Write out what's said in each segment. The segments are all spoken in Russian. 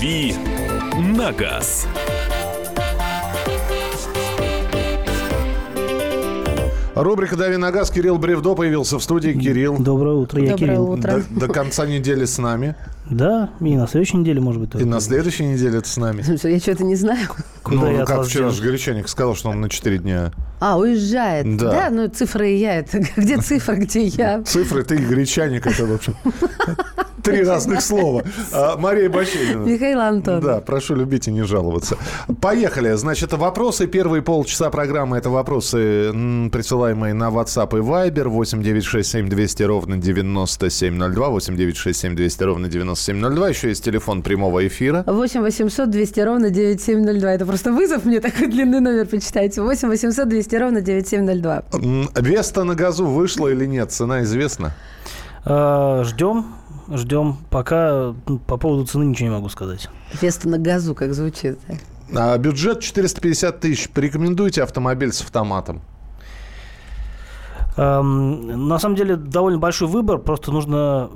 «Дави на газ». Рубрика «Дави на газ». Кирилл Бревдо появился в студии. Кирилл. Доброе утро, я Доброе Кирилл. утро. До, до конца недели с нами. Да, и на следующей неделе, может быть, И тоже. на следующей неделе ты с нами. Я что-то не знаю. Куда ну, я как вчера делал? же Горячаник сказал, что он на 4 дня. А, уезжает. Да. Да, ну цифры и я. Это где цифра, где я? Цифры, ты и Гречаник, это, в общем, три разных слова. А, Мария Баченина. Михаил Антон. Да, прошу любить и не жаловаться. Поехали. Значит, вопросы. Первые полчаса программы – это вопросы, присылаемые на WhatsApp и Viber. 8 967 200 ровно 9702. 8 967 200 ровно 9702. Еще есть телефон прямого эфира. 8 800 200 ровно 9702. Это просто вызов мне такой длинный номер почитайте. 8 800 200 ровно 9702. М, Веста на газу вышла или нет? Цена известна? А, ждем, ждем. Пока по поводу цены ничего не могу сказать. Веста на газу, как звучит. А бюджет 450 тысяч. Порекомендуйте автомобиль с автоматом. Эм, На самом деле довольно большой выбор, просто нужно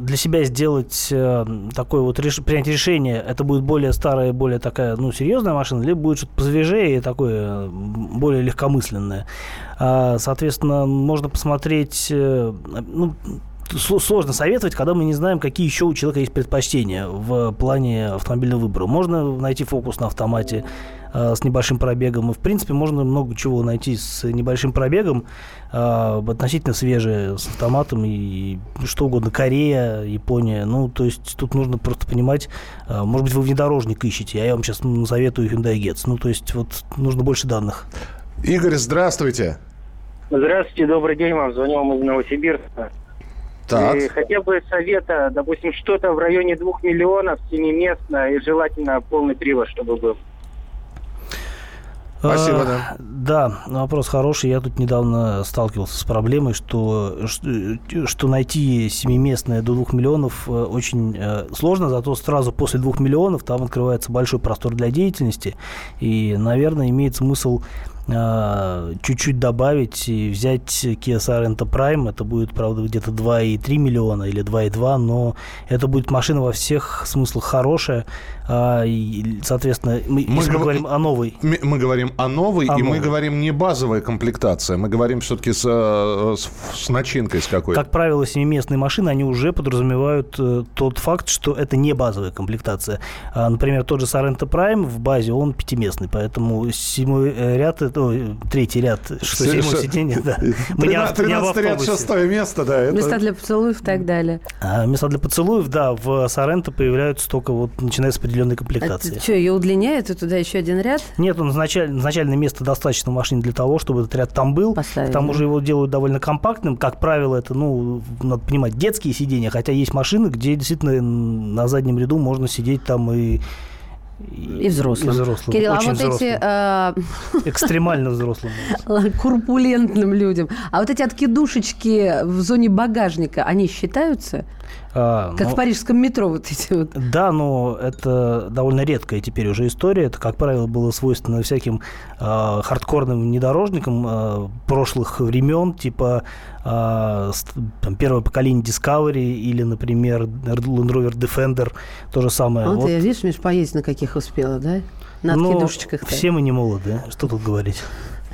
для себя сделать э, такое вот реш- принять решение, это будет более старая, более такая, ну, серьезная машина, либо будет что-то посвежее и такое более легкомысленное. А, Соответственно, можно посмотреть, э, ну, сло- сложно советовать, когда мы не знаем, какие еще у человека есть предпочтения в плане автомобильного выбора. Можно найти фокус на автомате с небольшим пробегом. И, в принципе, можно много чего найти с небольшим пробегом, э, относительно свежее, с автоматом и что угодно. Корея, Япония. Ну, то есть тут нужно просто понимать, э, может быть, вы внедорожник ищете, а я вам сейчас советую Hyundai Getz. Ну, то есть вот нужно больше данных. Игорь, здравствуйте. Здравствуйте, добрый день вам. Звоню вам из Новосибирска. Так. И хотел бы совета, допустим, что-то в районе двух миллионов, семиместно и желательно полный привод, чтобы был. Спасибо, да. Да, вопрос хороший. Я тут недавно сталкивался с проблемой, что, что найти семиместное до двух миллионов э, очень э, сложно, зато сразу после двух миллионов там открывается большой простор для деятельности. И, наверное, имеет смысл э, чуть-чуть добавить и взять Kia Sorento Prime. Это будет, правда, где-то 2,3 миллиона или 2,2, но это будет машина во всех смыслах хорошая. А, соответственно, мы, Мы если мы гов- говорим о новой Мы говорим о новой, О и мы новой. говорим не базовая комплектация. Мы говорим все-таки с, э, с, с начинкой с какой-то. Как правило, семиместные машины, они уже подразумевают э, тот факт, что это не базовая комплектация. А, например, тот же Sorento Prime в базе, он пятиместный, поэтому седьмой э, ряд, это, третий ряд, что Се- седьмое сиденье, да. Мы не ав- 13 не в 13 ряд, шестое место, да. это- Места для поцелуев и так далее. А места для поцелуев, да, в Sorento появляются только вот начиная с определенной Это комплектации. что, ее удлиняют, и туда еще один ряд? Нет, он изначально, изначально места достаточно в машине для того, чтобы этот ряд там был. Поставили. К тому же его делают довольно компактным. Как правило, это, ну, надо понимать, детские сиденья. Хотя есть машины, где действительно на заднем ряду можно сидеть там и... И взрослым. И взрослым. Кирилл, Очень а вот взрослым. эти э, Экстремально взрослым. курпулентным людям, а вот эти откидушечки в зоне багажника, они считаются? А, Как ну, в парижском метро вот эти вот. Да, но это довольно редкая теперь уже история. Это, как правило, было свойственно всяким э, хардкорным внедорожникам э, прошлых времен, типа э, там, первое поколение Discovery или, например, Land Rover Defender, то же самое. А вот, Вот. я, видишь, Миш, поездить на каких успела, да? На Ну, откидушечках. все мы не молоды, что тут говорить.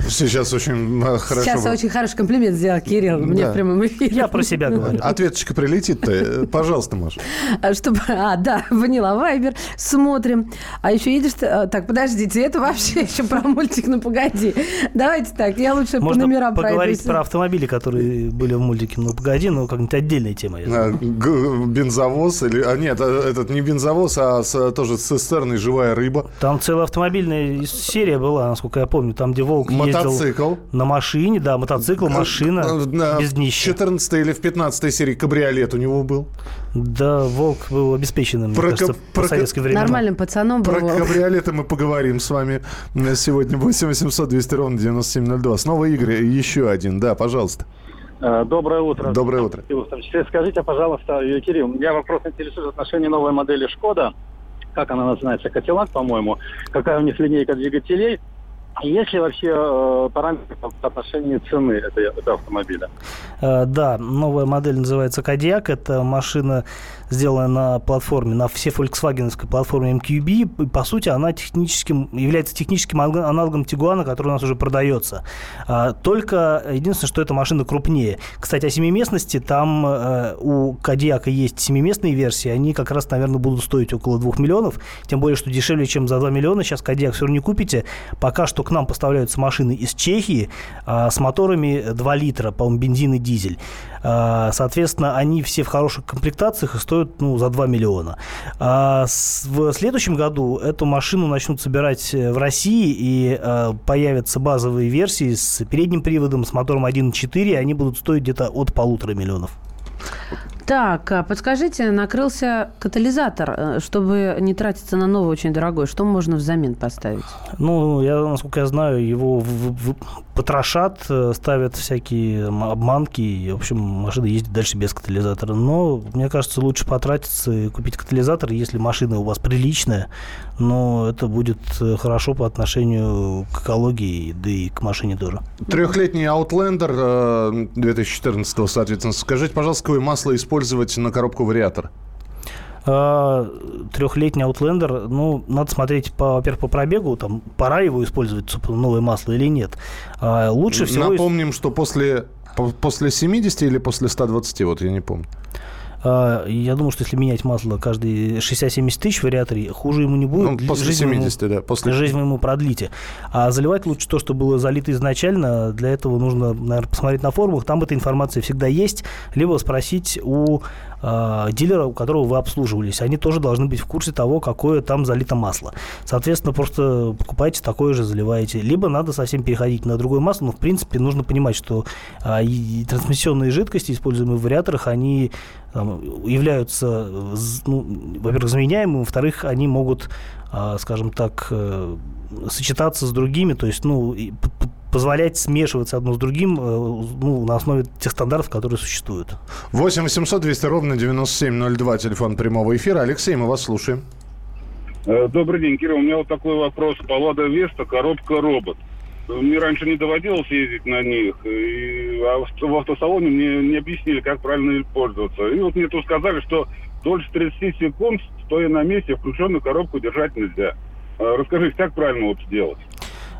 Сейчас очень э, хорошо. Сейчас очень хороший комплимент сделал Кирилл мне Да. в прямом эфире. Я про себя говорю. Ответочка прилетит-то. Э, Пожалуйста, Маша. А, чтобы... А, да, Ванила Вайбер. Смотрим. А еще едешь... а, Так, подождите, это вообще еще про мультик, ну погоди. Давайте так, я лучше по Можно номерам поговорить пройдусь. про автомобили, которые были в мультике. Ну, погоди, ну, как-нибудь отдельная тема. А, Бензовоз или... А нет, э, этот не бензовоз, а с- тоже с цистерной живая рыба. Там целая автомобильная серия была, насколько я помню, там, где Волк ездил Мотоцикл. на машине, да, мотоцикл, машина, Э, на- без В днища. 14 или в 15 серии кабриолет у него был. Да, Волк был обеспеченным, мне Про кажется, ка- по про ка- советское время. Нормальным пацаном был. Про Волк. кабриолеты мы поговорим с вами э, сегодня. 8 800 200 ровно 9702. Снова Игорь, еще один. Да, пожалуйста. Э, Доброе утро. Доброе утро. В том числе, скажите, пожалуйста, Кирилл, меня вопрос интересует в отношении новой модели «Шкода». Как она называется? «Катилак», по-моему. Какая у них линейка двигателей? Есть ли вообще э, параметры в отношении цены этого автомобиля? Э, да, новая модель называется Кадиак. Это машина, сделанная на платформе, на все фольксвагеновской платформе MQB. И, по сути, она техническим, является техническим аналогом Тигуана, который у нас уже продается. А, только единственное, что эта машина крупнее. Кстати, о семиместности. Там э, у Кадиака есть семиместные версии. Они как раз, наверное, будут стоить около 2 миллионов. Тем более, что дешевле, чем за 2 миллиона. Сейчас Кадиак все равно не купите. Пока что к нам поставляются машины из Чехии а, с моторами 2 литра, по-моему, бензин и дизель. А, соответственно, они все в хороших комплектациях и стоят ну, за 2 миллиона. А в следующем году эту машину начнут собирать э, в России и появятся базовые версии с передним приводом, с мотором 1.4, они будут стоить где-то от полутора миллионов. Так, а подскажите, накрылся катализатор, э, чтобы не тратиться на новый очень дорогой. Что можно взамен поставить? Ну, я, насколько я знаю, его в, в, потрошат, э, ставят всякие обманки, и, в общем, машина ездит дальше без катализатора. Но, мне кажется, лучше потратиться и купить катализатор, если машина у вас приличная, но это будет э, хорошо по отношению к экологии, да и к машине тоже. Трехлетний Outlander 2014, соответственно. Скажите, пожалуйста, какое масло используется использовать на коробку вариатор? А, трехлетний Outlander, ну, надо смотреть, по, во-первых, по пробегу, там, пора его использовать, собственно, новое масло или нет. А лучше всего... Напомним, что после, после 70 или после 120, вот я не помню. А, я думаю, что если менять масло каждые 60-70 тысяч в вариаторе, хуже ему не будет. Ну, после жизнь 70, ему, да. После... Жизнь вы ему продлите. А заливать лучше то, что было залито изначально. Для этого нужно, наверное, посмотреть на форумах. Там эта информация всегда есть. Либо спросить у э, дилера, у которого вы обслуживались. Они тоже должны быть в курсе того, какое там залито масло. Соответственно, просто покупайте такое же, заливаете. Либо надо совсем переходить на другое масло. Но, в принципе, нужно понимать, что э, трансмиссионные жидкости, используемые в вариаторах, они там, являются, ну, во-первых, заменяемыми, во-вторых, они могут, а, скажем так, э, сочетаться с другими, то есть, ну, позволять смешиваться одно с другим э, ну, на основе тех стандартов, которые существуют. 8 800 200 ровно 9702, телефон прямого эфира. Алексей, мы вас слушаем. Э, добрый день, Кирилл. У меня вот такой вопрос. Паллада Веста, коробка робот. Мне раньше не доводилось ездить на них, и, а в автосалоне мне не объяснили, как правильно пользоваться. И вот мне тут сказали, что дольше 30 секунд, стоя на месте, включенную коробку держать нельзя. Расскажите, как правильно вот сделать?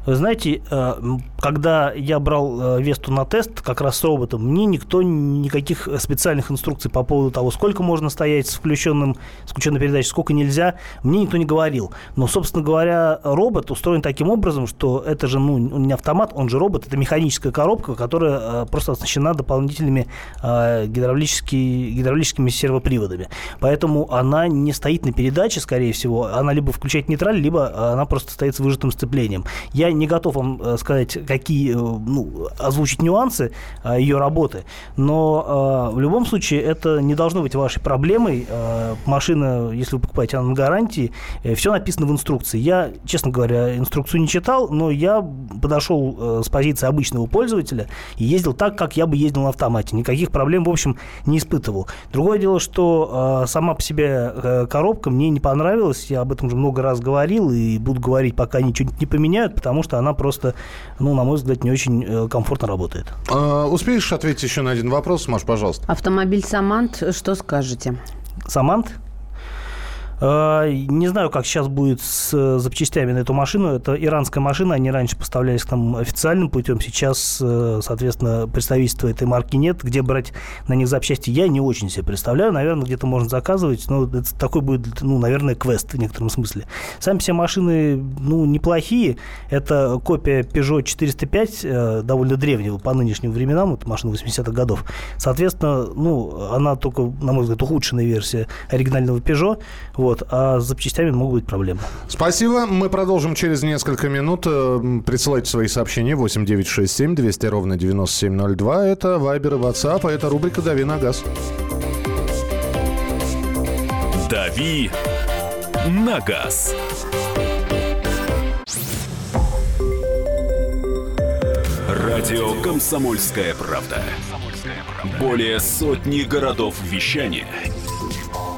Вы знаете, э, когда я брал э, Весту на тест, как раз с роботом, мне никто никаких специальных инструкций по поводу того, сколько можно стоять с включенным, с включенной передачей, сколько нельзя, мне никто не говорил. Но, собственно говоря, робот устроен таким образом, что это же ну, не автомат, он же робот, это механическая коробка, которая э, просто оснащена дополнительными гидравлическими, гидравлическими сервоприводами. Поэтому она не стоит на передаче, скорее всего, она либо включает нейтраль, либо она просто стоит с выжатым сцеплением. Я не готов вам э, сказать, какие, э, ну, озвучить нюансы э, ее работы, но в любом случае это не должно быть вашей проблемой. Машина, если вы покупаете, она на гарантии, все написано в инструкции. Я, честно говоря, инструкцию не читал, но я подошел с позиции обычного пользователя и ездил так, как я бы ездил на автомате. Никаких проблем, в общем, не испытывал. Другое дело, что сама по себе коробка мне не понравилась. Я об этом уже много раз говорил и буду говорить, пока ничего не поменяют, потому что она просто, ну, на мой взгляд, не очень э, комфортно работает. А, успеешь ответить еще на один вопрос, Маш, пожалуйста? Автомобиль «Самант», что скажете? «Самант»? А, не знаю, как сейчас будет с э, запчастями на эту машину. Это иранская машина, они раньше поставлялись к нам официальным путем. Сейчас, э, соответственно, представительства этой марки нет. Где брать на них запчасти, я не очень себе представляю. Наверное, где-то можно заказывать, но это такой будет, ну, наверное, квест в некотором смысле. Сами все машины, ну, неплохие. Это копия Peugeot 405, э, довольно древнего по нынешним временам, это машина 80-х годов. Соответственно, ну, она только, на мой взгляд, ухудшенная версия оригинального Peugeot. Вот. А с запчастями могут быть проблемы. Спасибо. Мы продолжим через несколько минут. Э, присылайте свои сообщения 8967 200 ровно 9702. Это Вайбер и WhatsApp, а это рубрика «Дави на газ». «Дави на газ». Радио «Комсомольская правда». Более сотни городов вещания –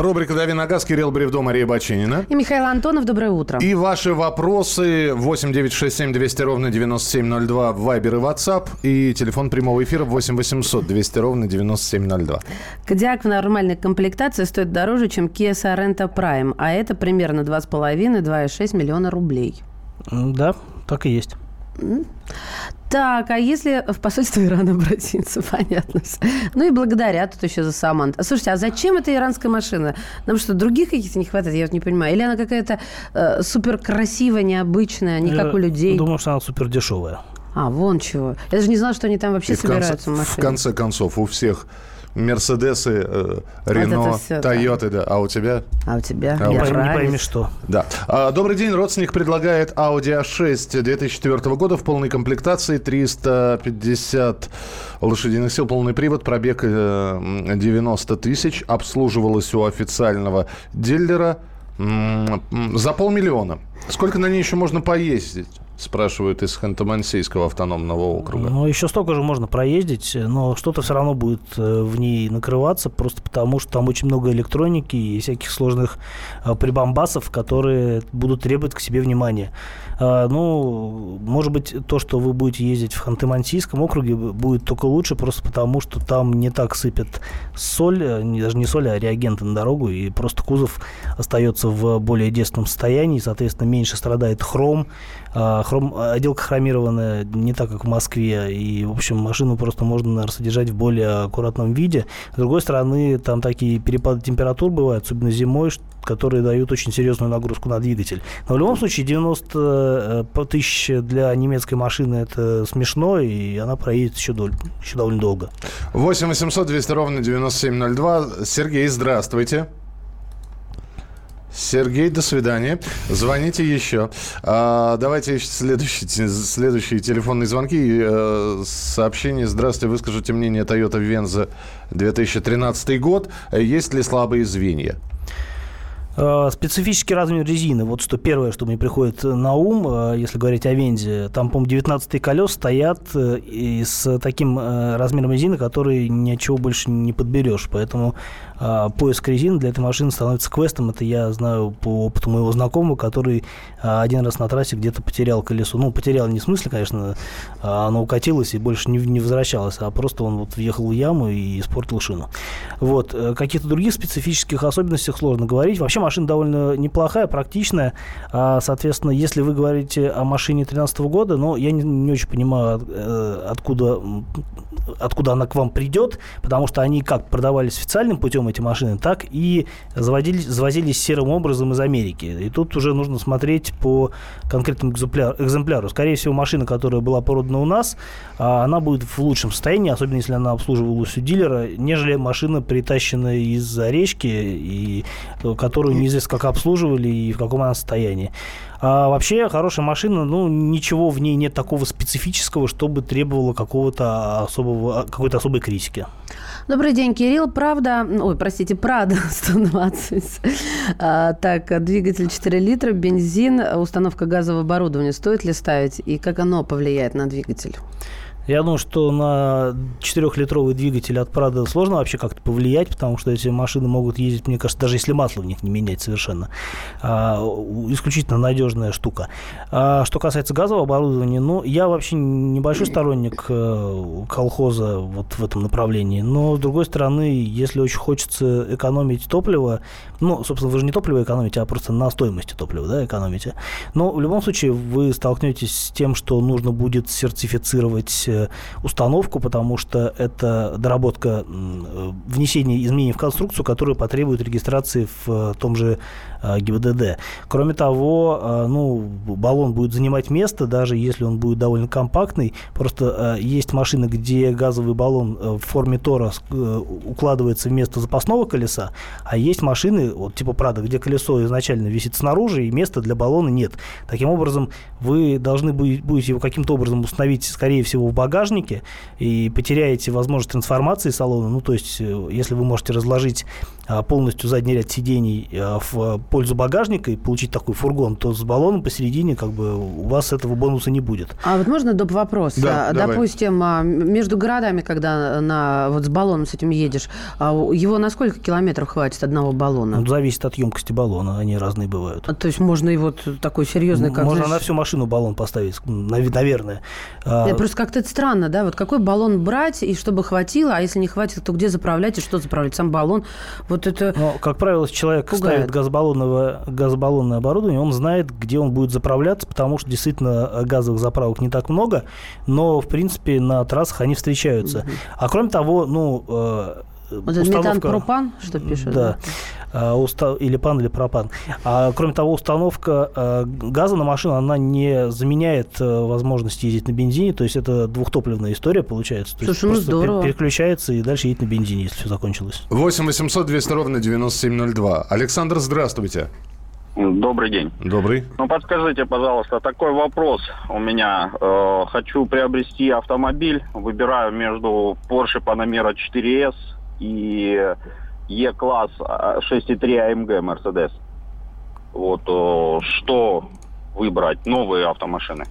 Рубрика «Дави на газ», Кирилл Бревдо, Мария Бачинина. И Михаил Антонов, доброе утро. И ваши вопросы 8 9 6 7 200 ровно 9702 в Viber и WhatsApp. И телефон прямого эфира 8 800 200 ровно 9702. Кодиак в нормальной комплектации стоит дороже, чем Kia Sorento Prime, а это примерно 2,5-2,6 миллиона рублей. Да, так и есть. Так, а если в посольство Ирана обратиться, понятно. Ну и благодаря тут еще за Самант. Слушайте, а зачем эта иранская машина? Нам что, других каких-то не хватает? Я вот не понимаю. Или она какая-то э, супер красивая, необычная, не как у людей? Думаю, что она супер дешевая. А, вон чего. Я даже не знала, что они там вообще И в конце, собираются в в конце концов, у всех Мерседесы, э, Рено, да. Тойоты, да. А у тебя? А у тебя? А Не пойми, не пойми что. Да. А, Добрый день. Родственник предлагает Audi A6 2004 года в полной комплектации. 350 лошадиных сил, полный привод, пробег э, 90 тысяч. Обслуживалась у официального дилера за полмиллиона. Сколько на ней еще можно поездить? Спрашивают из Ханты-Мансийского автономного округа. Ну, еще столько же можно проездить, но что-то все равно будет э, в ней накрываться, просто потому что там очень много электроники и всяких сложных э, прибамбасов, которые будут требовать к себе внимания. А, Ну, может быть, то, что вы будете ездить в Ханты-Мансийском округе, будет только лучше, просто потому что там не так сыпят соль, э, даже не соль, а реагенты на дорогу, и просто кузов остается в более детственном состоянии, соответственно, меньше страдает хром, а, хром, отделка хромированная не так, как в Москве, и, в общем, машину просто можно, наверное, содержать в более аккуратном виде. С другой стороны, там такие перепады температур бывают, особенно зимой, которые дают очень серьезную нагрузку на двигатель. Но в любом случае 90 э, тысяч для немецкой машины это смешно, и она проедет еще, дол- еще довольно долго. 8 800 200 ровно 9702. Сергей, здравствуйте. Сергей, до свидания. Звоните еще. А, давайте следующие, следующие телефонные звонки. э, сообщение. Здравствуйте, выскажите мнение Toyota Venza 2013 год. Есть ли слабые звенья? Э, Специфический размер резины. Вот что первое, что мне приходит на ум, э, если говорить о Вензе. Там, по-моему, 19 колес стоят э, и с таким размером резины, который ничего больше не подберешь. Поэтому э, поиск резины для этой машины становится квестом. Это я знаю по опыту моего знакомого, который э, один раз на трассе где-то потерял колесо. Ну, потерял не в смысле, конечно, а оно укатилось и больше не, не возвращалось, а просто он вот въехал в яму и испортил шину. Вот. Э, Каких-то других специфических особенностях сложно говорить. Вообще машина довольно неплохая, практичная. А, соответственно, если вы говорите о машине 2013 года, но я не, не очень понимаю, э, откуда, откуда она к вам придет, потому что они как продавались официальным путем, эти машины, так и заводились, завозились серым образом из Америки. И тут уже нужно смотреть по конкретному экземпляр- экземпляру. Скорее всего, машина, которая была продана у нас, а, она будет в лучшем состоянии, особенно если она обслуживалась у дилера, нежели машина, притащенная из-за речки, и э, которую неизвестно как обслуживали и в каком она состоянии. А вообще хорошая машина, ну, ничего в ней нет такого специфического, чтобы требовало какого-то особого, какой-то особой критики. Добрый день, Кирилл. Правда, ой, простите, Прада 120. А, так, двигатель 4 литра, бензин, установка газового оборудования. Стоит ли ставить и как оно повлияет на двигатель? Я думаю, что на 4-литровый двигатель от Prado сложно вообще как-то повлиять, потому что эти машины могут ездить, мне кажется, даже если масло в них не менять совершенно. А, исключительно надежная штука. А, что касается газового оборудования, ну, я вообще небольшой сторонник э, колхоза вот в этом направлении. Но, с другой стороны, если очень хочется экономить топливо, ну, собственно, вы же не топливо экономите, а просто на стоимости топлива, да, экономите. Но в любом случае вы столкнетесь с тем, что нужно будет сертифицировать э, установку, потому что это доработка э, внесения изменений в конструкцию, которые потребуют регистрации в том же ГИБДД. Кроме того, ну, баллон будет занимать место, даже если он будет довольно компактный. Просто есть машины, где газовый баллон в форме Тора укладывается вместо запасного колеса, а есть машины, вот типа Прада, где колесо изначально висит снаружи, и места для баллона нет. Таким образом, вы должны будете его каким-то образом установить, скорее всего, в багажнике, и потеряете возможность трансформации салона. Ну, то есть, э, если вы можете разложить полностью задний ряд сидений в пользу багажника и получить такой фургон, то с баллоном посередине как бы у вас этого бонуса не будет. А вот можно доп. вопрос? Да, Допустим, давай. между городами, когда на, вот с баллоном с этим едешь, его на сколько километров хватит одного баллона? Ну, зависит от емкости баллона, они разные бывают. А, то есть можно и вот такой серьезный... Как, можно знаешь... на всю машину баллон поставить, наверное. А... Просто как-то это странно, да? Вот какой баллон брать, и чтобы хватило, а если не хватит, то где заправлять и что заправлять? Сам баллон. Вот это Но, как правило, человек пугает. ставит газобаллонное, газобаллонное оборудование, он знает, где он будет заправляться, потому что действительно э, газовых заправок не так много, но, в принципе, на трассах они встречаются. Угу. А кроме того, ну, э, вот установка... метан-пропан, что пишут? Да. да. Уста... Или пан, или пропан. А, кроме того, установка э, газа на машину, она не заменяет э, возможность ездить на бензине. То есть это двухтопливная история получается. То Слушай, есть ну здорово. переключается и дальше едет на бензине, если все закончилось. 8 800 200 ровно 9702. Александр, здравствуйте. Добрый день. Добрый. Ну, подскажите, пожалуйста, такой вопрос у меня. Э, хочу приобрести автомобиль, выбираю между Porsche Panamera 4S и E-класс 6.3 AMG Mercedes. Вот что выбрать? Новые автомашины.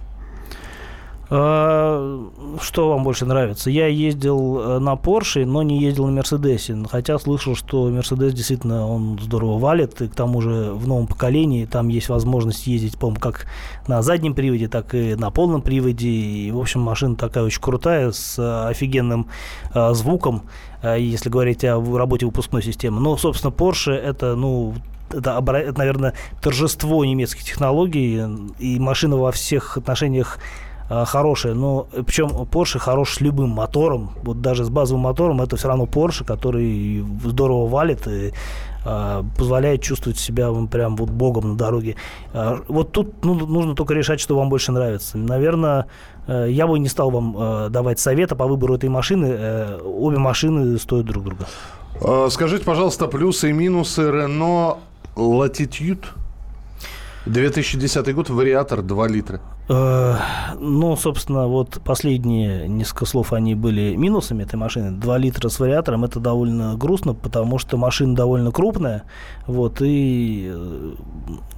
А, что вам больше нравится? Я ездил э, на Porsche, но не ездил на Мерседесе. Хотя слышал, что Мерседес действительно он здорово валит. И к тому же в новом поколении там есть возможность ездить, по-моему, как на заднем приводе, так и на полном приводе. И, в общем, машина такая очень крутая, с офигенным э, звуком, э, если говорить о работе выпускной системы. Но, собственно, Porsche это, ну, это, наверное, торжество немецких технологий, и машина во всех отношениях Э, хорошая, но причем Porsche хорош с любым мотором, вот даже с базовым мотором это все равно Porsche, который здорово валит и э, позволяет чувствовать себя прям вот богом на дороге. Э, вот тут ну, нужно только решать, что вам больше нравится. Наверное, э, я бы не стал вам э, давать совета по выбору этой машины. Э, обе машины стоят друг друга. Э, скажите, пожалуйста, плюсы и минусы Renault Latitude 2010 год, вариатор 2 литра. Э, ну, собственно, вот последние несколько слов, они были минусами этой машины. 2 литра с вариатором, это довольно грустно, потому что машина довольно крупная, вот, и э,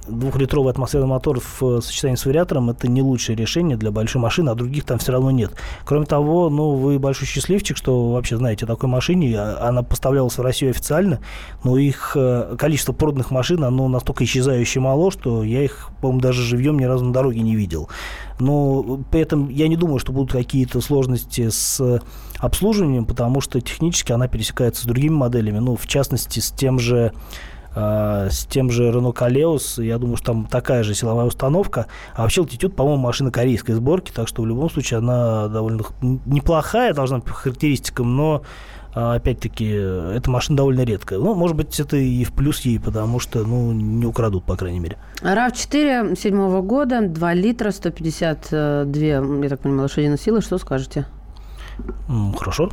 двухлитровый атмосферный мотор в сочетании с вариатором это не лучшее решение для большой машины, а других там все равно нет. Кроме того, ну, вы большой счастливчик, что вообще знаете о такой машине. А, она поставлялась в Россию официально, но их э, количество проданных машин, оно настолько исчезающе мало, что я их, по-моему, даже живьем ни разу на дороге не видел. Но при этом я не думаю, что будут какие-то сложности с обслуживанием, потому что технически она пересекается с другими моделями, ну, в частности, с тем же а, с тем же Renault Kaleos, я думаю, что там такая же силовая установка. А вообще Altitude, по-моему, машина корейской сборки, так что в любом случае она довольно неплохая должна быть по характеристикам, но опять-таки, эта машина довольно редкая. Ну, может быть, это и в плюс ей, потому что, ну, не украдут, по крайней мере. RAV4 седьмого года, 2 литра, 152, я так понимаю, лошадиной силы. Что скажете? Хорошо.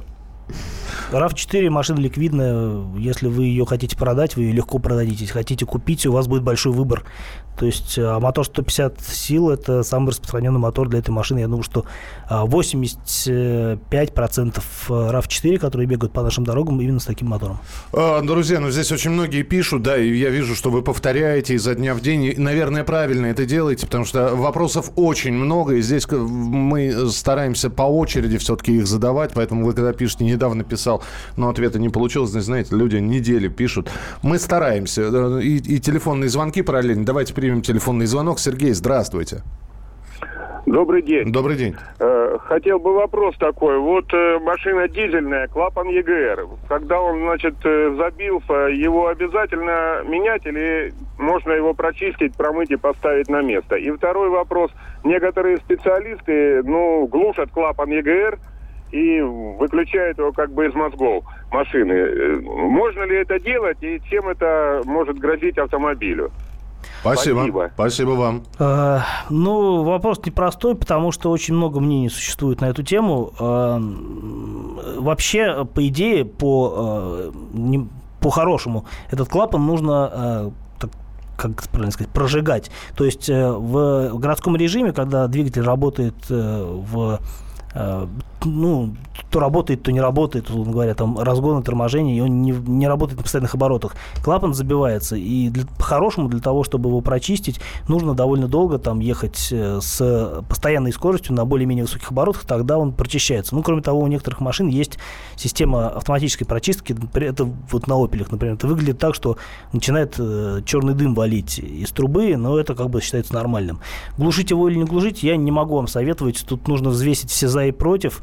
RAV4 машина ликвидная. Если вы ее хотите продать, вы ее легко продадите. Если хотите купить, у вас будет большой выбор. То есть а мотор 150 сил – это самый распространенный мотор для этой машины. Я думаю, что 85% RAV4, которые бегают по нашим дорогам, именно с таким мотором. А, друзья, ну здесь очень многие пишут, да, и я вижу, что вы повторяете изо дня в день. И, наверное, правильно это делаете, потому что вопросов очень много, и здесь мы стараемся по очереди все-таки их задавать, поэтому вы когда пишете, недавно писал, но ответа не получилось, знаете, люди недели пишут. Мы стараемся, э, и, и телефонные звонки параллельно. Давайте примем телефонный звонок. Сергей, здравствуйте. Добрый день. Добрый день. Э, Хотел бы вопрос такой. Вот э, машина дизельная, клапан ЕГР. Когда он, значит, э, забился, его обязательно менять или можно его прочистить, промыть и поставить на место? И второй вопрос. Некоторые специалисты, ну, глушат клапан ЕГР и выключают его как бы из мозгов машины. Можно ли это делать и чем это может грозить автомобилю? Спасибо. Спасибо. Спасибо вам. Э, Ну, вопрос непростой, потому что очень много мнений существует на эту тему. Э, Вообще, по идее, по, э, не- по-хорошему, этот клапан нужно как правильно сказать, прожигать. То есть в городском режиме, когда двигатель работает в ну, то работает, то не работает, условно говоря, там разгон и торможение, и он не, не работает на постоянных оборотах. Клапан забивается, и для, по-хорошему для того, чтобы его прочистить, нужно довольно долго там ехать э, с постоянной скоростью на более-менее высоких оборотах, тогда он прочищается. Ну, кроме того, у некоторых машин есть система автоматической прочистки, это вот на «Опелях», например, это выглядит так, что начинает э, черный дым валить из трубы, но это как бы считается нормальным. Глушить его или не глушить, я не могу вам советовать, тут нужно взвесить все за и против,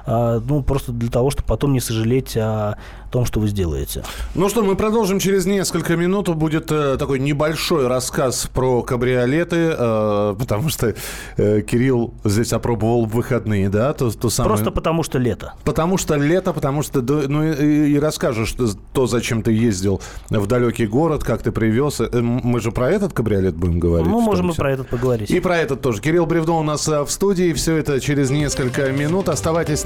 ну, просто для того, чтобы потом не сожалеть о том, что вы сделаете. Ну что, мы продолжим через несколько минут. Будет э, такой небольшой рассказ про кабриолеты, э, потому что э, Кирилл здесь опробовал в выходные, да, то, то самое... Просто потому что лето. Потому что лето, потому что... Ну и, и расскажешь то, зачем ты ездил в далекий город, как ты привез. Мы же про этот кабриолет будем говорить. Ну, можем и про этот поговорить. И про этот тоже. Кирилл Бревдо у нас в студии. Все это через несколько минут. Оставайтесь с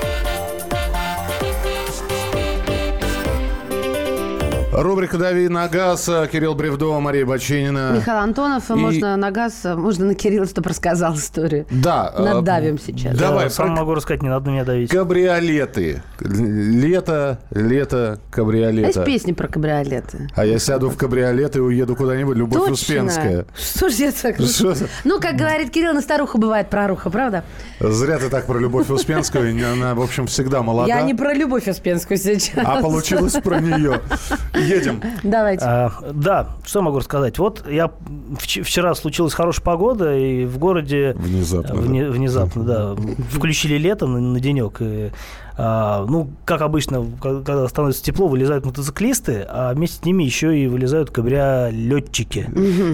Рубрика «Дави на газ». Кирилл Бревдо, Мария Бочинина. Михаил Антонов, И- можно на газ, можно на Кирилла, чтобы рассказал историю. Да. э, Надавим сейчас. Давай, Я сам про могу рассказать, не надо меня давить. кабриолеты. Лето, лето, А кабриолета. есть песни про кабриолеты? А я сяду в кабриолет и уеду куда-нибудь. Любовь Точно. Успенская. Что ж я так... Что Ну, как говорит Кирилл, на старуху бывает проруха, правда? Зря ты так про Любовь Успенскую. Она, в общем, всегда молода. Я не про Любовь Успенскую сейчас. А получилось про нее. Едем. Давайте. А, да, что могу рассказать? Вот я вч- вчера случилась хорошая погода, и в городе Внезапно, вне- внезапно, да, включили лето на, на денек. И, а, ну, как обычно, когда становится тепло, вылезают мотоциклисты, а вместе с ними еще и вылезают кабриолетчики.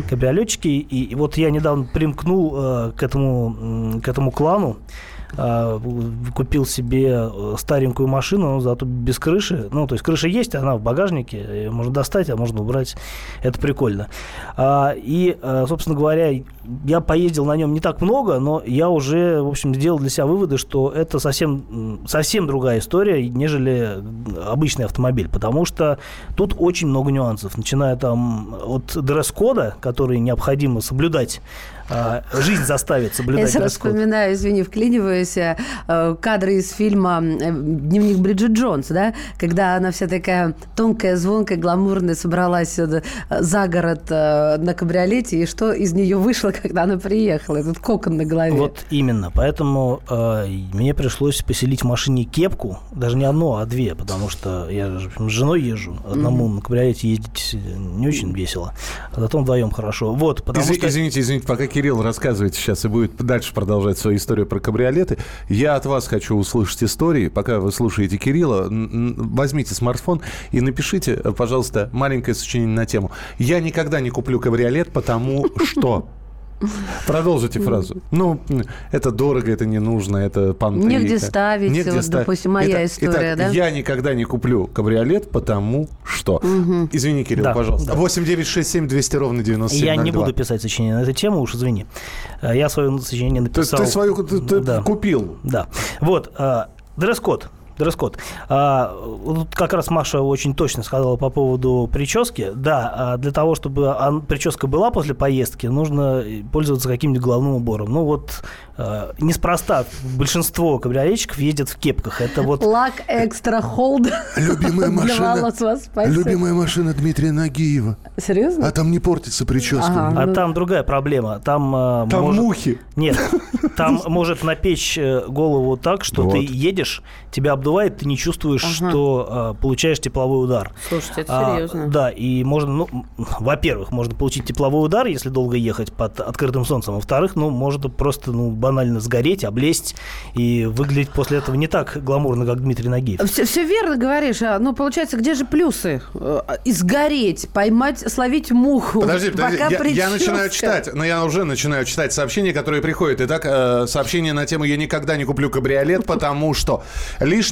Кабриолетчики. И, и вот я недавно примкнул э, к этому к этому клану. А, купил себе э, старенькую машину, но зато без крыши. Ну, то есть крыша есть, она в багажнике, ее можно достать, а можно убрать. Это прикольно. А, И, э, собственно говоря, я поездил на нем не так много, но я уже, в общем, сделал для себя выводы, что это совсем, совсем другая история, нежели обычный автомобиль, потому что тут очень много нюансов, начиная там от дресс-кода, который необходимо соблюдать, жизнь заставит Я соблюдать сейчас дресс-код. вспоминаю, извини, вклиниваюсь, э, кадры из фильма э, «Дневник Бриджит Джонс», да, когда она вся такая тонкая, звонкая, гламурная, собралась э, за город на кабриолете, и что из нее вышло, когда она приехала, этот кокон на голове. Вот именно. Поэтому э, мне пришлось поселить в машине кепку, даже не одну, а две, потому что я же с женой езжу. Одному на кабриолете ездить не очень весело. А зато вдвоем хорошо. Вот, потому Изв- что... Извините, извините, пока Кирилл рассказывает сейчас и будет дальше продолжать свою историю про кабриолеты, я от вас хочу услышать истории. Пока вы слушаете Кирилла, возьмите смартфон и напишите, пожалуйста, маленькое сочинение на тему. Я никогда не куплю кабриолет, потому что... Продолжите фразу. Ну, это дорого, это не нужно, это понты. Негде ставить, вот, допустим, моя история, итак, да? я никогда не куплю кабриолет, потому что... Извини, Кирилл, Да, пожалуйста. да. 8 9 6 7 200 ровно 9702. Я не буду писать сочинение на эту тему, уж извини. Э, Я свое сочинение написал. ты свою ты- ты Да. купил. Да. Вот, а, дресс-код. Дресс-код. А, вот как раз Маша очень точно сказала по поводу прически. Да, а для того, чтобы прическа была после поездки, нужно пользоваться каким-нибудь головным убором. Ну вот, а, неспроста большинство кабриолетчиков ездят в кепках. Это вот Лак экстра холд. Любимая машина. Любимая машина Дмитрия Нагиева. Серьезно? А там не портится прическа. Ага. А Ну- там другая проблема. Там, а, Там может- мухи. Нет, там может напечь э, голову так, что ты едешь, тебя обдувает, ты не чувствуешь, Ага. что э, получаешь тепловой удар. Слушайте, это А, серьезно. да, и можно, ну, во-первых, можно получить тепловой удар, если долго ехать под открытым солнцем. Во-вторых, ну, может просто, ну, банально сгореть, облезть и выглядеть после этого не так гламурно, как Дмитрий Нагиев. Все, все верно говоришь. А, ну, получается, где же плюсы? Э, Изгореть, поймать, словить муху. Подожди, подожди. Пока Я, я начинаю читать, но я уже начинаю читать сообщения, которые приходят. Итак, э, сообщение на тему «Я никогда не куплю кабриолет, потому что...»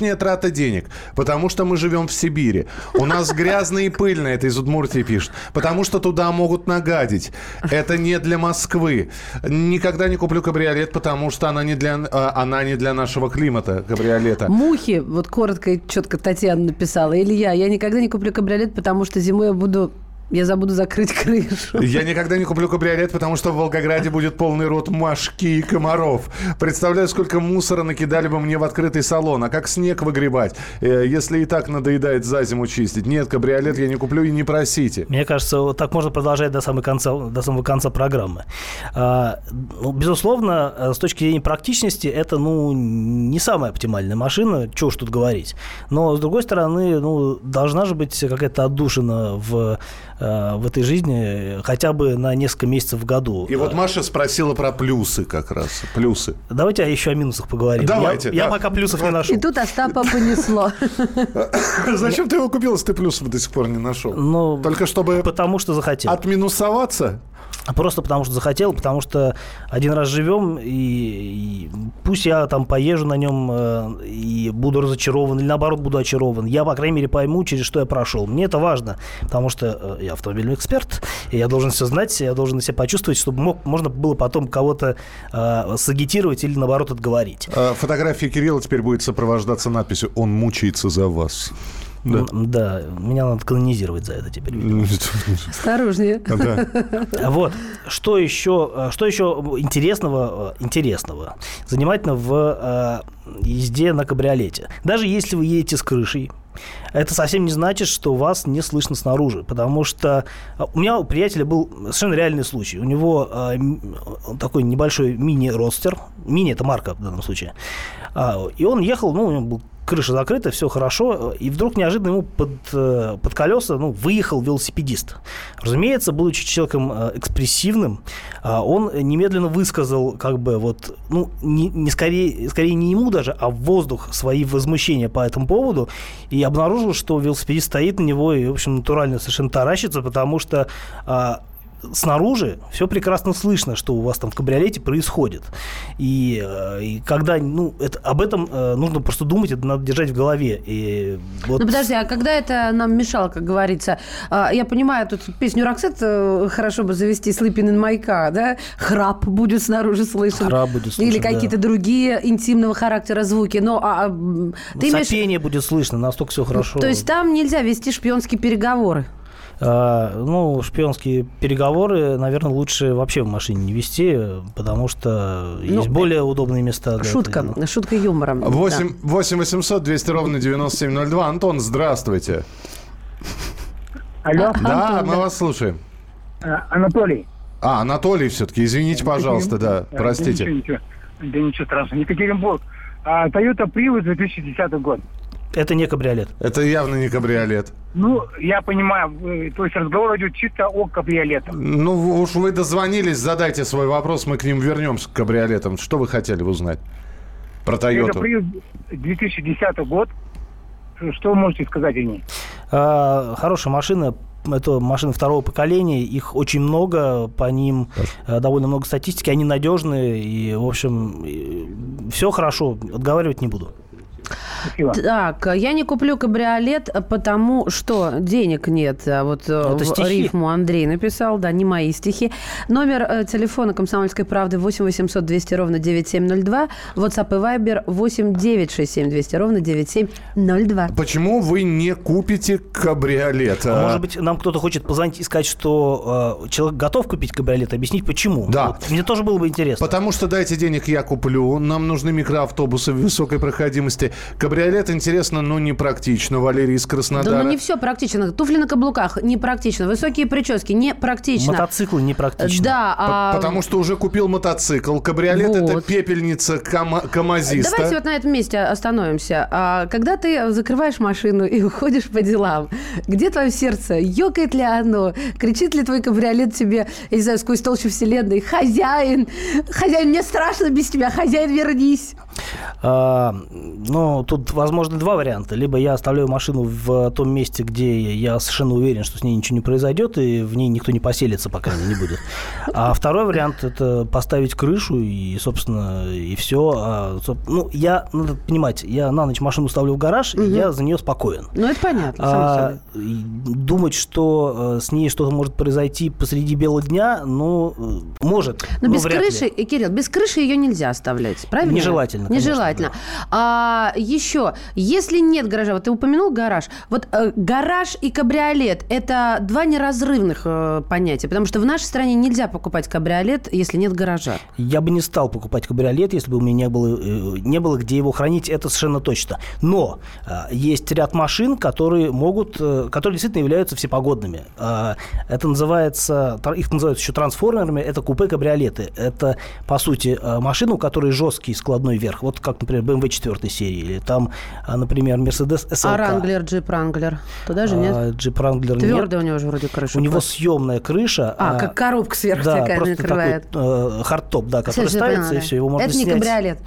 Лишняя трата денег, потому что мы живем в Сибири. У нас грязно и пыльно, это из Удмуртии пишет. Потому что туда могут нагадить. Это не для Москвы. Никогда не куплю кабриолет, потому что она не для, э, она не для нашего климата, кабриолета. Мухи, вот коротко и четко Татьяна написала. Илья, я никогда не куплю кабриолет, потому что зимой я буду... Я забуду закрыть крышу. Я никогда не куплю кабриолет, потому что в Волгограде будет полный рот мошки и комаров. Представляю, сколько мусора накидали бы мне в открытый салон. А как снег выгребать, э, если и так надоедает за зиму чистить? Нет, кабриолет я не куплю и не просите. Мне кажется, вот так можно продолжать до самого конца, до самого конца программы. А, безусловно, э, с точки зрения практичности, это ну, не самая оптимальная машина, чего уж тут говорить. Но, с другой стороны, ну, должна же быть какая-то отдушина в, в этой жизни хотя бы на несколько месяцев в году. И вот Маша спросила про плюсы как раз. Плюсы. Давайте еще о минусах поговорим. Давайте, Я, я да. пока плюсов не нашел. И тут Остапа понесло. Зачем ты его купил, если ты плюсов до сих пор не нашел? Ну, Только чтобы Потому что захотел. отминусоваться? Просто потому что захотел, потому что один раз живем, и, и пусть я там поезжу на нем э, и буду разочарован, или наоборот буду очарован. Я, по крайней мере, пойму, через что я прошел. Мне это важно, потому что э, я автомобильный эксперт, и я должен все знать, я должен себя почувствовать, чтобы мог, можно было потом кого-то э, сагитировать или, наоборот, отговорить. Э, Фотография Кирилла теперь будет сопровождаться надписью «Он мучается за вас». Да. Да, меня надо канонизировать за это теперь. видимо. Осторожнее. Да. Вот. Что еще, э, что еще интересного, интересного, занимательно в езде на кабриолете? Даже если вы едете с крышей, это совсем не значит, что вас не слышно снаружи, потому что у меня у приятеля был совершенно реальный случай. У него э, такой небольшой мини-ростер, мини это марка в данном случае, А, и он ехал, ну, у него был крыша закрыта, все хорошо, и вдруг неожиданно ему под, э, под колеса ну, выехал велосипедист. Разумеется, будучи человеком э, экспрессивным, а, он немедленно высказал, как бы, вот, ну, не, не скорее, скорее не ему даже, а в воздух свои возмущения по этому поводу, и обнаружил, что велосипедист стоит на него и, в общем, натурально совершенно таращится, потому что а, снаружи все прекрасно слышно, что у вас там в кабриолете происходит. И, э, и когда, ну, это, об этом э, нужно просто думать, это надо держать в голове. И вот... Ну подожди, а когда это нам мешало, как говорится? А, Я понимаю, тут песню Роксет э, хорошо бы завести Sleeping in my car, да? Храп будет снаружи слышен. Храп будет слышен, Или да. какие-то другие интимного характера звуки. Но а, ты имеешь... Сопение будет слышно, настолько все хорошо. То есть там нельзя вести шпионские переговоры? А, ну, шпионские переговоры, наверное, лучше вообще в машине не вести, потому что есть более удобные места. для Шутка, этого дела. шутка юмором. 8, 8 800 200 ровно 9702. Антон, здравствуйте. Алло, Да, мы вас слушаем. э, Анатолий. А, Анатолий все-таки, извините, пожалуйста, да, Э, Да простите. ничего, ничего. Да ничего страшного. Екатеринбург. А, Toyota Prius 2010 год. Это не кабриолет. Это явно не кабриолет. Ну, я понимаю, то есть разговор идет чисто о кабриолетах. Ну, уж вы дозвонились, задайте свой вопрос, мы к ним вернемся, к кабриолетам. Что вы хотели узнать про Это Тойоту? Prius 2010 год. Что вы можете сказать о ней? А, хорошая машина, это машины второго поколения, их очень много, по ним э, довольно много статистики, они надежные, и, в общем, все хорошо, отговаривать не буду. Так, я не куплю кабриолет, потому что денег нет. А вот э, Это в стихи. рифму Андрей написал, да, не мои стихи. Номер э, телефона «Комсомольской правды» 8 800 200 ровно 9702. WhatsApp и Viber 8 967 200 ровно 9702. Почему вы не купите кабриолет? А А, Может быть, нам кто-то хочет позвонить и сказать, что э, человек готов купить кабриолет, объяснить почему. Да. Вот мне тоже было бы интересно. Потому что дайте денег, я куплю. Нам нужны микроавтобусы высокой проходимости. Кабриолет, интересно, но не практично. Валерий из Да Краснодара. ну не все практично. Туфли на каблуках не практично. Высокие прически не практично. Мотоциклы непрактичны. Да, П- а... Потому что уже купил мотоцикл. Кабриолет это Вот. пепельница кама- камазиста. Давайте вот на этом месте остановимся. А, когда ты закрываешь машину и уходишь по делам, где твое сердце? Ёкает ли оно? Кричит ли твой кабриолет тебе, я не знаю, сквозь толщу вселенной? Хозяин! Хозяин, мне страшно без тебя! Хозяин, вернись! А, ну, тут возможно два варианта. Либо я оставляю машину в том месте, где я совершенно уверен, что с ней ничего не произойдет, и в ней никто не поселится, пока она не будет. А второй вариант – это поставить крышу, и, собственно, и все. ну, я, надо понимать, я на ночь машину ставлю в гараж, и я за нее спокоен. Ну, это понятно, А, думать, что э, с ней что-то может произойти посреди бела дня, ну, э, может. Но без вряд ли. крыши, э, Кирилл, без крыши ее нельзя оставлять, правильно? Нежелательно, конечно, Нежелательно. А еще, если нет гаража, вот ты упомянул гараж, вот э, гараж и кабриолет – это два неразрывных э, понятия, потому что в нашей стране нельзя покупать кабриолет, если нет гаража. Я бы не стал покупать кабриолет, если бы у меня не было, э, не было где его хранить, это совершенно точно. Но э, есть ряд машин, которые могут, э, которые действительно являются всепогодными. Э, Это называется, их называют еще трансформерами, это купе-кабриолеты. Это, по сути, э, машины, у которой жесткий складной верх. Вот как, например, BMW 4 серии, или там, э, например, Mercedes SLK. А Wrangler, Jeep Wrangler? Туда же нет? А, Jeep Wrangler нет. Твердая у него же вроде крыша. У него съемная крыша. А, как коробка сверху да, такая просто накрывает. такой э, хардтоп, да, который ставится, и все, его можно Это не снять. кабриолет.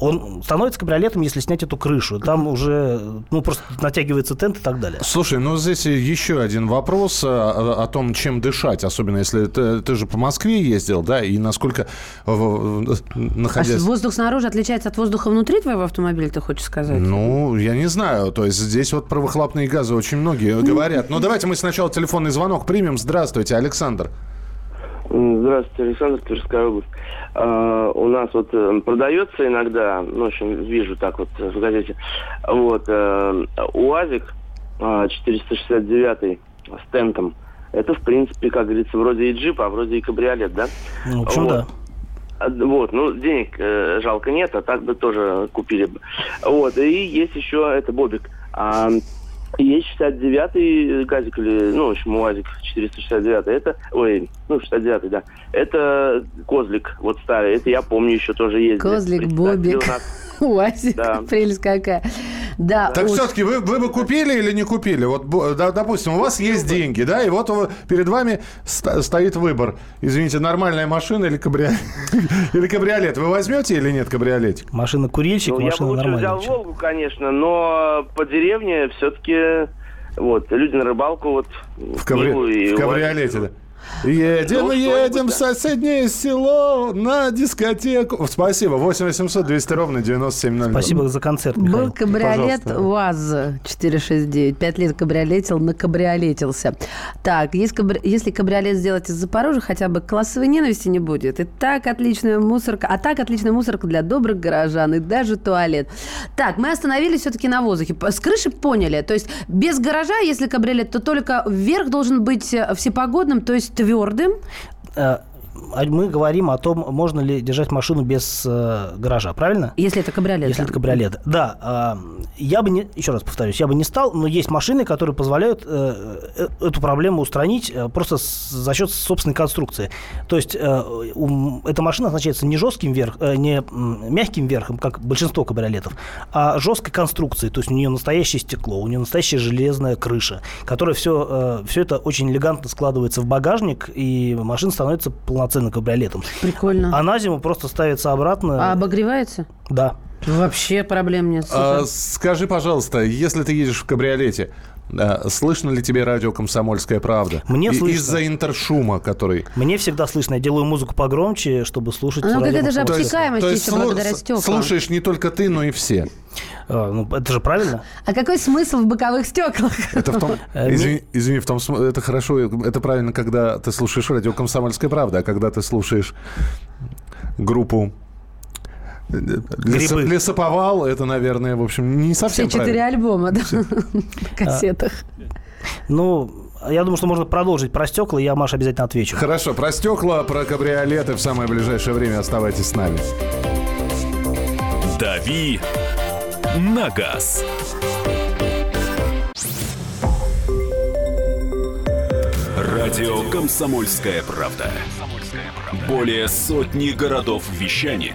Он становится кабриолетом, если снять эту крышу. Там уже, ну, просто натягивается тент и так далее. Слушай, ну здесь еще один вопрос о, о том, чем дышать, особенно если ты, ты же по Москве ездил, да, и насколько в- в- А находясь... воздух снаружи отличается от воздуха внутри твоего автомобиля, ты хочешь сказать? Ну, я не знаю. То есть здесь вот про выхлопные газы очень многие говорят. Но давайте мы сначала телефонный звонок примем. Здравствуйте, Александр. Здравствуйте, Александр, Тверская область. А, у нас вот э, продается иногда, ну, в общем, вижу так вот в газете, вот, э, УАЗик а, 469 с тентом. Это, в принципе, как говорится, вроде и джип, а вроде и кабриолет, да? Ну, в общем, Вот. да. А, Вот, ну, денег э, жалко нет, а так бы тоже купили бы. Вот, и есть еще, это Бобик. А, есть 69-й газик, или, ну, в общем, УАЗик 469 это, ой, ну, 69 да. Это Козлик, вот старый, это я помню еще тоже ездили. Козлик, Бобик. нас- Уазик, Да. прелесть какая. Да, Так уж. все-таки вы, вы бы купили или не купили? Вот, да, допустим, у вас есть деньги, да, и вот перед вами стоит выбор. Извините, нормальная машина или кабриолет? Или кабриолет? Вы возьмете или нет кабриолетик? Машина курильщик, Ну, я бы машина лучше нормальная. взял Волгу, конечно, но по деревне все-таки, вот, люди на рыбалку, вот, В, кабри- в кабриолете, да. Едем, Ну, едем в соседнее село на дискотеку. Спасибо. 8 800 200 ровно 9702. Спасибо за концерт, Михаил. Был кабриолет Пожалуйста. УАЗ 469. Пять лет кабриолетил, накабриолетился. Так, есть кабри- если кабриолет сделать из Запорожья, хотя бы классовой ненависти не будет. И так отличная мусорка, а так отличная мусорка для добрых горожан и даже туалет. Так, мы остановились все-таки на воздухе. С крыши поняли. То есть без гаража, если кабриолет, то только вверх должен быть э, всепогодным, то есть твердым. Э, а Мы говорим о том, можно ли держать машину без э, гаража, правильно? Если это кабриолет. Если да. это кабриолет. Да, а, я бы не, еще раз повторюсь, я бы не стал, но есть машины, которые позволяют э, э, эту проблему устранить э, просто с- за счет собственной конструкции. То есть э, у- эта машина оснащается не жестким верх, э, не мягким верхом, как большинство кабриолетов, а жесткой конструкцией. То есть у нее настоящее стекло, у нее настоящая железная крыша, которая все, все это очень элегантно складывается в багажник, и машина становится полноценным кабриолетом. Прикольно. А на зиму просто ставится обратно. А обогревается? Да. Вообще проблем нет. А, скажи, пожалуйста, если ты едешь в кабриолете, слышно ли тебе радио «Комсомольская правда»? Мне слышно. Из-за интершума, который... Мне всегда слышно. Я делаю музыку погромче, чтобы слушать Ну, радио какая-то же «Комсомольская То есть- обтекаемость то есть слу- благодаря стеклам. Слушаешь не только ты, но и все. А, ну, это же правильно. А какой смысл в боковых стеклах? Это в том... Э, Извини, извини, в том см- это хорошо, это правильно, когда ты слушаешь радио «Комсомольская правда», а когда ты слушаешь группу э, Лесо- Грибы. Лесоповал, это, наверное, в общем, не Все совсем четыре правильно. альбома, да, на кассетах. Ну, я думаю, что можно продолжить про стекла, и я, Маша, обязательно отвечу. Хорошо, про стекла, про кабриолеты в самое ближайшее время оставайтесь с нами. «Дави на газ». Радио «Комсомольская правда». Более сотни городов вещания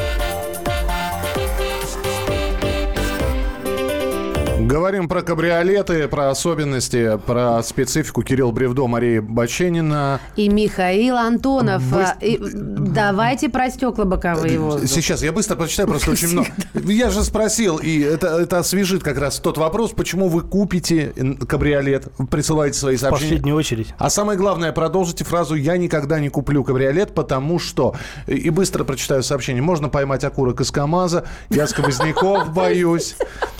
Говорим про кабриолеты, про особенности, про специфику. Кирилл Бревдо, Мария Баченина. И Михаил Антонов. Быс- и Давайте про стекла боковые воздух. Сейчас я быстро прочитаю, просто очень много. Я же спросил, и это, это освежит как раз тот вопрос, почему вы купите кабриолет, присылаете свои В сообщения. последнюю очередь. А самое главное, продолжите фразу «Я никогда не куплю кабриолет, потому что...» И и быстро прочитаю сообщение. Можно поймать окурок из КамАЗа, я сквозняков боюсь.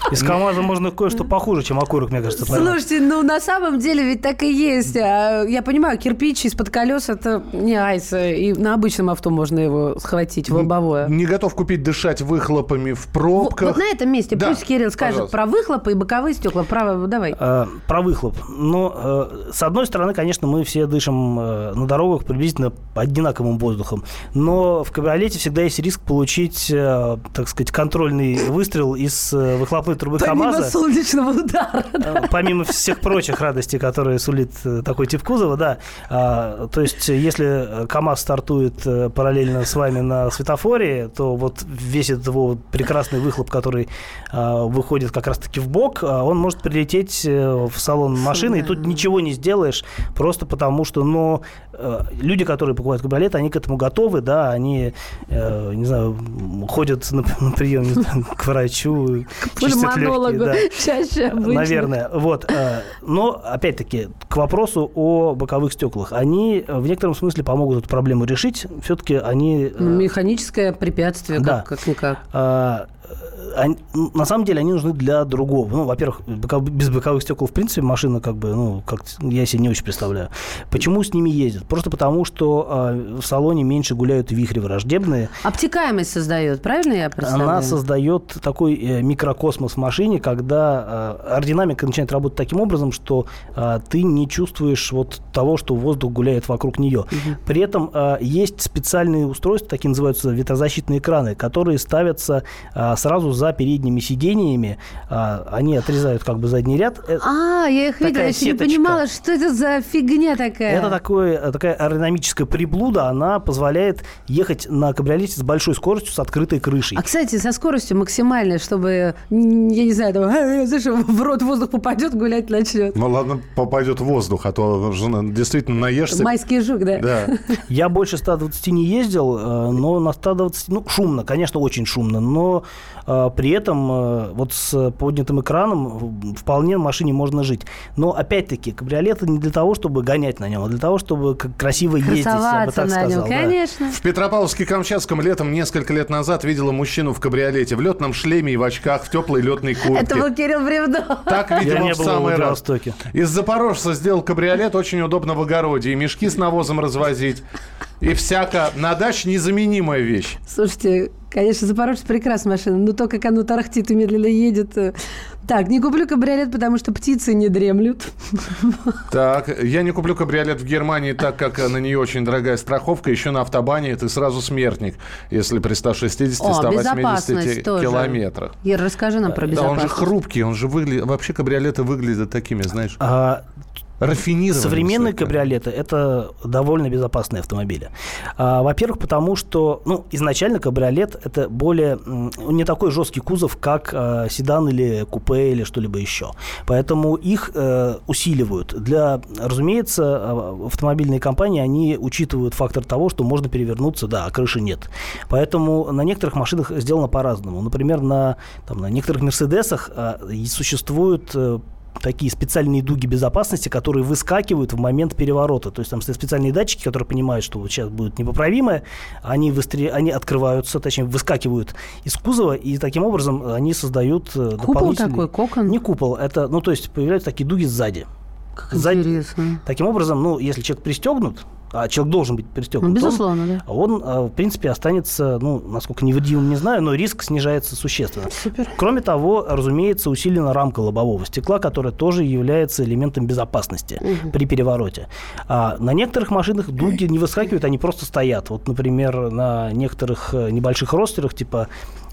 Из КамАЗа можно кое-что похуже, чем окурок, мне кажется. Слушайте, ну на самом деле ведь так и есть. А, Я понимаю, кирпич из-под колес это не айс. И на обычном авто можно его схватить в лобовое. Не готов купить дышать выхлопами в Вот, пробках. вот на этом месте Да, пусть Кирилл скажет пожалуйста. про выхлопы и боковые стекла. Право, давай. Э, Про выхлоп. Но, э, с одной стороны, конечно, мы все дышим э, на дорогах приблизительно одинаковым воздухом. Но в кабриолете всегда есть риск получить, э, так сказать, контрольный выстрел из э, выхлопной трубы Помимо КамАЗа. Солнечного удара. Э, Помимо всех прочих радостей, которые сулит э, такой тип кузова, да. А, То есть, э, если КАМАЗ стартует параллельно с вами на светофоре, то вот весь этот его прекрасный выхлоп, который а, выходит как раз-таки в бок, а, он может прилететь в салон машины, и тут ничего не сделаешь, просто потому что, э, люди, которые покупают кабриолет, они к этому готовы, да, они, не знаю, ходят на, на прием к врачу, чистят легкие, да. Чаще обычно. Наверное, вот. э, Но, опять-таки, к вопросу о боковых стеклах. Они э, в некотором смысле помогут эту проблему решить. Все-таки они... э, Ну, Механическое препятствие, Да. как-никак. Они- на самом деле они нужны для другого. Ну, во-первых, без боковых стекол, в принципе, машина как бы, ну, как я себе не очень представляю. Почему с ними ездят? Просто потому, что а, в салоне меньше гуляют вихри враждебные. Обтекаемость создает, правильно я представляю? Она создает такой э, микрокосмос в машине, когда э, аэродинамика начинает работать таким образом, что э, ты не чувствуешь вот того, что воздух гуляет вокруг нее. При этом э, есть специальные устройства, такие называются ветрозащитные экраны, которые ставятся э, сразу за передними сидениями. Э, они отрезают как бы задний ряд. Э, А, я их видела, я еще не понимала, что это за фигня такая. Это такое, такая аэродинамическая приблуда, она позволяет ехать на кабриолете с большой скоростью, с открытой крышей. А, кстати, со скоростью максимальной, чтобы, я не знаю, там, «Э, знаешь, в рот воздух попадет, гулять начнет. Ну ладно, попадет воздух, а то действительно наешься. Майский жук, да? Да. Я больше 120 не ездил, э, но на 120, ну, шумно, конечно, очень шумно, но э, при этом э, вот с поднятым экраном вполне в машине можно жить. Но, опять-таки, кабриолет не для того, чтобы гонять на нем, а для того, чтобы красиво ездить, я бы так на сказал. нем, да. конечно. В Петропавловске-Камчатском летом несколько лет назад видела мужчину в кабриолете в летном шлеме и в очках, в теплой летной куртке. Это был Кирилл Бревдо. Так, Я видимо, не в самый раз. Из Запорожца сделал кабриолет очень удобно в огороде. И мешки с навозом развозить. И всяко. На даче незаменимая вещь. Слушайте, конечно, Запорожец прекрасная машина, но то, как оно тарахтит и медленно едет, э, Так, не куплю кабриолет, потому что птицы не дремлют. Так, я не куплю кабриолет в Германии, так как на нее очень дорогая страховка. Еще на автобане ты сразу смертник, если при 160-180 безопасность тоже. километрах. Ир, расскажи нам про Да, он же безопасность. хрупкий, он же выглядит... Вообще кабриолеты выглядят такими, знаешь, А, рафинированными. Современные слегка. кабриолеты это довольно безопасные автомобили. А, во-первых, потому что ну, изначально кабриолет это более не такой жесткий кузов, как а, седан или купе или что-либо еще. Поэтому их э, усиливают. Для, разумеется, а, автомобильные компании они учитывают фактор того, что можно перевернуться, да, а крыши нет. Поэтому на некоторых машинах сделано по-разному. Например, на, там, на некоторых Мерседесах а, существуют э, такие специальные дуги безопасности, которые выскакивают в момент переворота. То есть там стоят специальные датчики, которые понимают, что вот сейчас будет непоправимое, они, выстре... они открываются, точнее, выскакивают из кузова, и таким образом они создают э, Купол дополнительный... такой, кокон? Не купол, это, ну, то есть появляются такие дуги сзади. Как Сзади- интересно. Таким образом, ну, если человек пристегнут, а человек должен быть пристегнут, Ну, то он- безусловно, да. он, э, в принципе, останется, ну, насколько невредимым, не знаю, но риск снижается существенно. Супер. Кроме того, разумеется, усилена рамка лобового стекла, которая тоже является элементом безопасности при перевороте. А на некоторых машинах дуги не выскакивают, они просто стоят. Вот, например, на некоторых э, небольших ростерах, типа,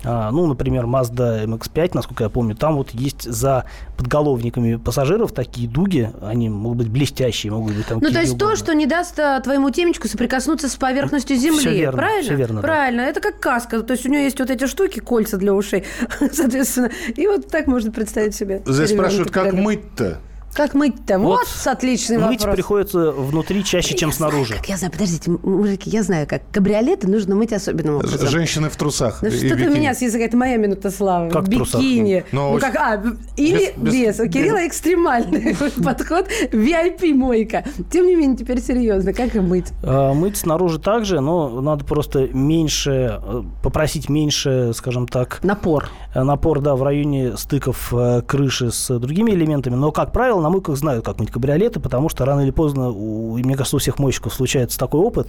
ну, например, Mazda MX-5, насколько я помню, там вот есть за подголовниками пассажиров такие дуги, они могут быть блестящие, могут быть там Ну, то есть то, угодно. что не даст а, твоему темечку соприкоснуться с поверхностью земли. Всё верно, правильно? всё верно, да. Правильно. Это как каска. То есть у нее есть вот эти штуки, кольца для ушей, соответственно. И вот так можно представить себе. Здесь спрашивают, как мыть-то? Как мыть-то? Вот, Вот отличный Мыть вопрос. приходится внутри чаще, чем Я знаю, снаружи. как, я знаю, подождите, мужики, я знаю, как кабриолеты нужно мыть особенным образом. Женщины в трусах. Ну и что ты бикини. меня с языка, это моя минута славы. Как в бикини. Ну, Ну, очень- как, а, или без- без. У Кирилла экстремальный подход, VIP-мойка. Тем не менее, теперь серьезно, как их мыть? А, Мыть снаружи также, но надо просто меньше, э, попросить меньше, скажем так, Напор. э, напор, да, в районе стыков э, крыши с другими элементами. Но, как правило, на мойках знают, как мыть кабриолеты, потому что рано или поздно, у, мне кажется, у всех мойщиков случается такой опыт,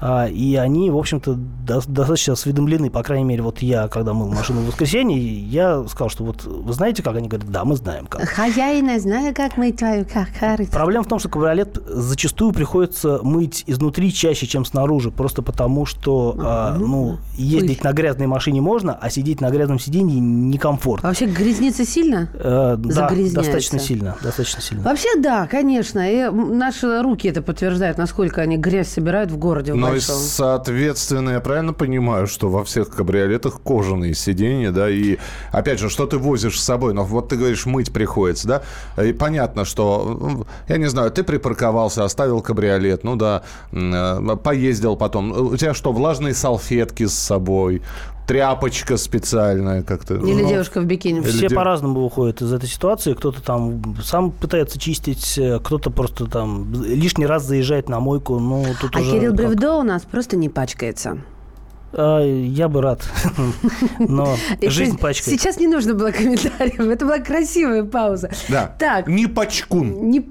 а, и они, в общем-то, до- достаточно осведомлены. По крайней мере, вот я, когда мыл машину в воскресенье, я сказал, что вот вы знаете, как? Они говорят, да, мы знаем, как. Хозяина, знаю, как мыть твою как Проблема в том, что кабриолет зачастую приходится мыть изнутри чаще, чем снаружи, просто потому что а, ну, ездить на грязной машине можно, а сидеть на грязном сиденье некомфортно. Вообще грязнится сильно? Э, да, достаточно сильно, достаточно сильно. Вообще, да, конечно. И наши руки это подтверждают, насколько они грязь собирают в городе в Ну и, соответственно, я правильно понимаю, что во всех кабриолетах кожаные сиденья, да, и, опять же, что ты возишь с собой? Ну, вот ты говоришь, мыть приходится, да? И понятно, что, я не знаю, ты припарковался, оставил кабриолет, ну да, э, поездил потом. У тебя что, влажные салфетки с собой? Тряпочка специальная как-то? Или Ну, девушка в бикини. Все дев- по-разному выходят из этой ситуации. Кто-то там сам пытается чистить, э, кто-то просто там лишний раз заезжает на мойку. Ну, тут А уже Кирилл как. Бревдо у нас просто не пачкается. А, я бы рад. Но жизнь пачкает. Сейчас не нужно было комментариев. Это была красивая пауза. Да. Так, Не пачкун. не...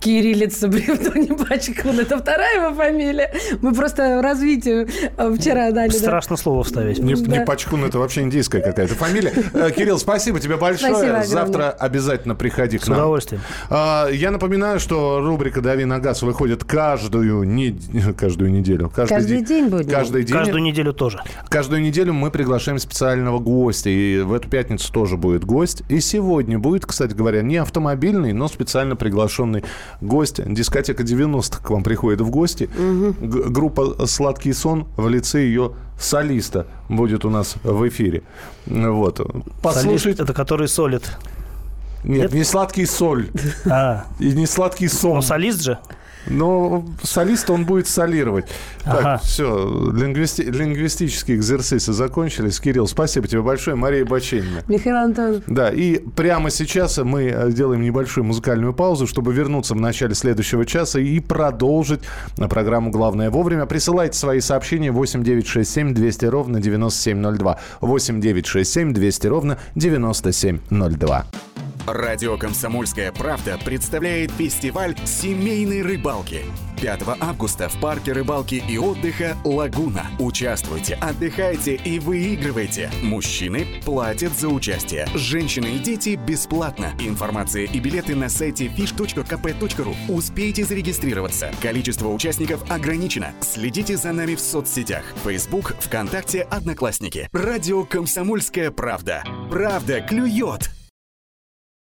Кириллица Бревдо не Пачкун. Это вторая его фамилия. Мы просто развитие э, вчера дали. да. Страшно слово вставить. Не, Да. не Пачкун, это вообще индийская какая-то фамилия. Э, Кирилл, спасибо тебе большое. Спасибо. Завтра обязательно приходи к С нам. удовольствием. А, Я напоминаю, что рубрика «Дави на газ» выходит каждую, нед- каждую неделю. Каждый день будет? Каждый день. Каждую неделю тоже. Каждую неделю мы приглашаем специального гостя. И в эту пятницу тоже будет гость. И сегодня будет, кстати говоря, не автомобильный, но специально приглашенный гость. Дискотека 90-х к вам приходит в гости. Г- группа «Сладкий сон» в лице ее солиста будет у нас в эфире. Вот. Солист Послушайте. это который солит. Нет, не «Сладкий соль». А, И не «Сладкий сон». он солист же? Но солист он будет солировать. Так, Ага. все, лингвистические экзерсисы закончились. Кирилл, спасибо тебе большое. Мария Баченина. Михаил Антонов. Да, и прямо сейчас мы э, делаем небольшую музыкальную паузу, чтобы вернуться в начале следующего часа и продолжить на программу «Главное вовремя». Присылайте свои сообщения 8 967 200 ровно 9702. 8 967 200 ровно 9702. Радио «Комсомольская правда» представляет фестиваль семейной рыбалки. 5 августа в парке рыбалки и отдыха «Лагуна». Участвуйте, отдыхайте и выигрывайте. Мужчины платят за участие. Женщины и дети бесплатно. Информация и билеты на сайте fish.kp.ru. Успейте зарегистрироваться. Количество участников ограничено. Следите за нами в соцсетях. Facebook, ВКонтакте, Одноклассники. Радио «Комсомольская правда». Правда клюет!